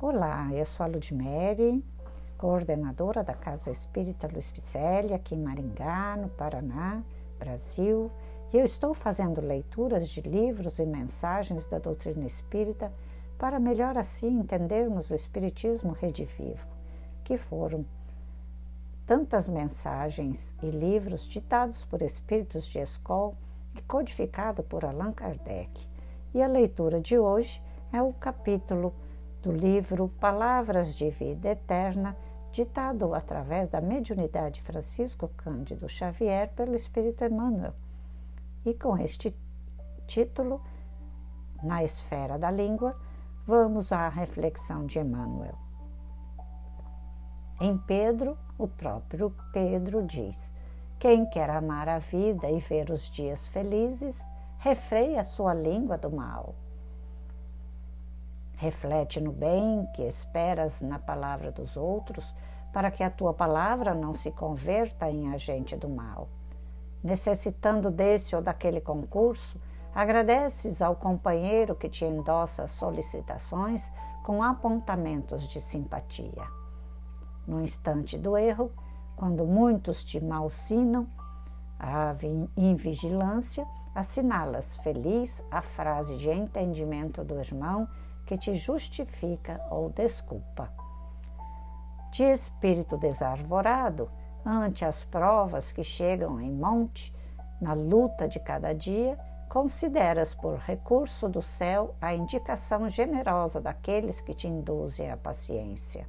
Olá, eu sou a Ludmere, coordenadora da Casa Espírita Luiz Picelli, aqui em Maringá, no Paraná, Brasil, e eu estou fazendo leituras de livros e mensagens da doutrina espírita para melhor assim entendermos o Espiritismo redivivo, que foram tantas mensagens e livros ditados por espíritos de escola e codificado por Allan Kardec. E a leitura de hoje é o capítulo do livro Palavras de Vida Eterna, ditado através da mediunidade Francisco Cândido Xavier pelo Espírito Emmanuel. E com este título, Na Esfera da Língua, vamos à reflexão de Emmanuel. Em Pedro, o próprio Pedro diz: Quem quer amar a vida e ver os dias felizes, refreia sua língua do mal Reflete no bem que esperas na palavra dos outros, para que a tua palavra não se converta em agente do mal. Necessitando desse ou daquele concurso, agradeces ao companheiro que te endossa solicitações com apontamentos de simpatia. No instante do erro, quando muitos te malsinam, a invigilância, assinalas feliz a frase de entendimento do irmão que te justifica ou desculpa. De espírito desarvorado, ante as provas que chegam em monte, na luta de cada dia, consideras por recurso do céu a indicação generosa daqueles que te induzem à paciência.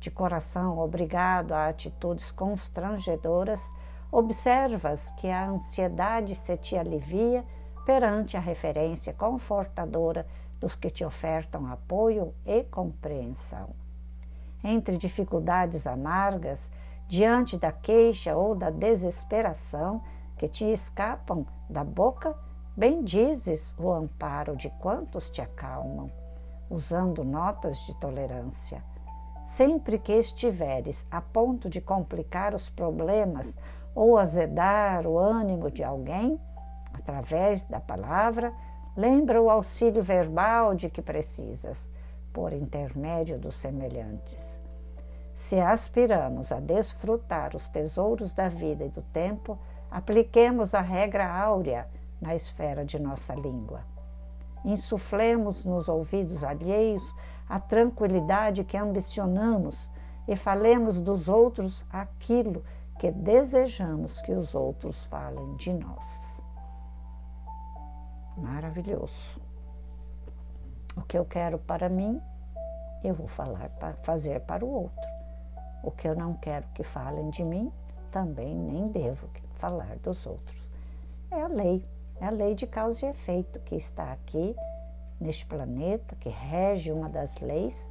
De coração obrigado a atitudes constrangedoras, observas que a ansiedade se te alivia perante a referência confortadora dos que te ofertam apoio e compreensão. Entre dificuldades amargas, diante da queixa ou da desesperação que te escapam da boca, bendizes o amparo de quantos te acalmam, usando notas de tolerância. Sempre que estiveres a ponto de complicar os problemas ou azedar o ânimo de alguém, através da palavra, Lembra o auxílio verbal de que precisas, por intermédio dos semelhantes. Se aspiramos a desfrutar os tesouros da vida e do tempo, apliquemos a regra áurea na esfera de nossa língua. Insuflemos nos ouvidos alheios a tranquilidade que ambicionamos e falemos dos outros aquilo que desejamos que os outros falem de nós maravilhoso. O que eu quero para mim, eu vou falar para fazer para o outro. O que eu não quero que falem de mim, também nem devo falar dos outros. É a lei, é a lei de causa e efeito que está aqui neste planeta, que rege uma das leis,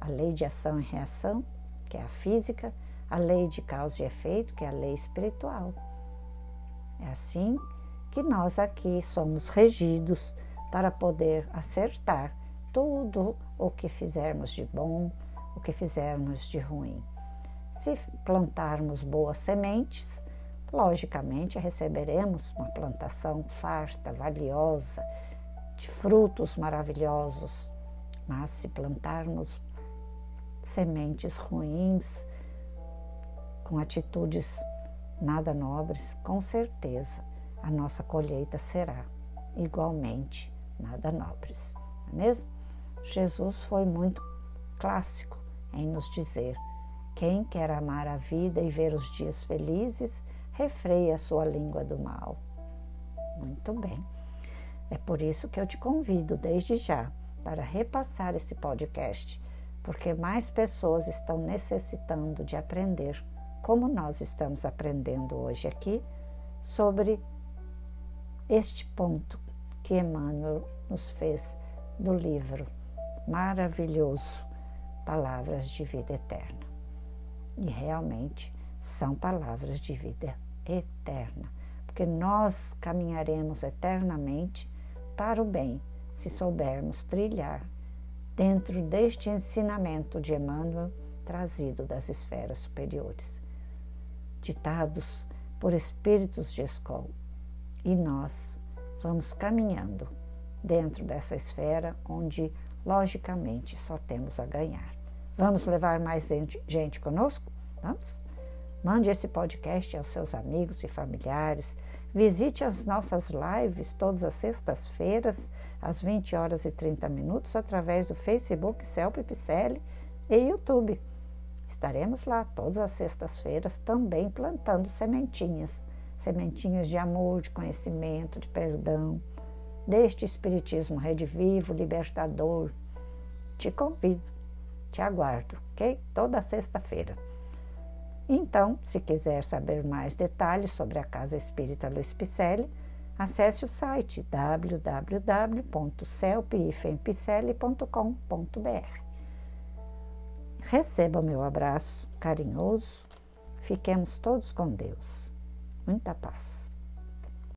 a lei de ação e reação, que é a física, a lei de causa e efeito, que é a lei espiritual. É assim que nós aqui somos regidos para poder acertar tudo o que fizermos de bom, o que fizermos de ruim. Se plantarmos boas sementes, logicamente receberemos uma plantação farta, valiosa, de frutos maravilhosos. Mas se plantarmos sementes ruins, com atitudes nada nobres, com certeza a nossa colheita será igualmente nada nobres, não é mesmo? Jesus foi muito clássico em nos dizer: quem quer amar a vida e ver os dias felizes, refreia a sua língua do mal. Muito bem. É por isso que eu te convido desde já para repassar esse podcast, porque mais pessoas estão necessitando de aprender, como nós estamos aprendendo hoje aqui, sobre este ponto que Emmanuel nos fez do livro maravilhoso Palavras de Vida Eterna. E realmente são palavras de vida eterna, porque nós caminharemos eternamente para o bem se soubermos trilhar dentro deste ensinamento de Emmanuel trazido das esferas superiores, ditados por espíritos de escola e nós vamos caminhando dentro dessa esfera onde logicamente só temos a ganhar. Vamos levar mais gente, conosco? Vamos? Mande esse podcast aos seus amigos e familiares. Visite as nossas lives todas as sextas-feiras, às 20 horas e 30 minutos, através do Facebook Celpe Picelli e YouTube. Estaremos lá todas as sextas-feiras também plantando sementinhas, sementinhas de amor, de conhecimento, de perdão, deste Espiritismo redivivo, libertador. Te convido, te aguardo, ok? Toda sexta-feira. Então, se quiser saber mais detalhes sobre a Casa Espírita Luiz Picelli, acesse o site www.celpifempicelli.com.br. Receba meu abraço carinhoso. Fiquemos todos com Deus. Muita paz.